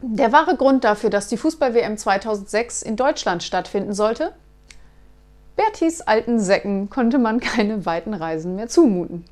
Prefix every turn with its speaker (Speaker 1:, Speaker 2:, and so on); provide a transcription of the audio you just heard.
Speaker 1: Der wahre Grund dafür, dass die Fußball-WM 2006 in Deutschland stattfinden sollte? Bertis alten Säcken konnte man keine weiten Reisen mehr zumuten.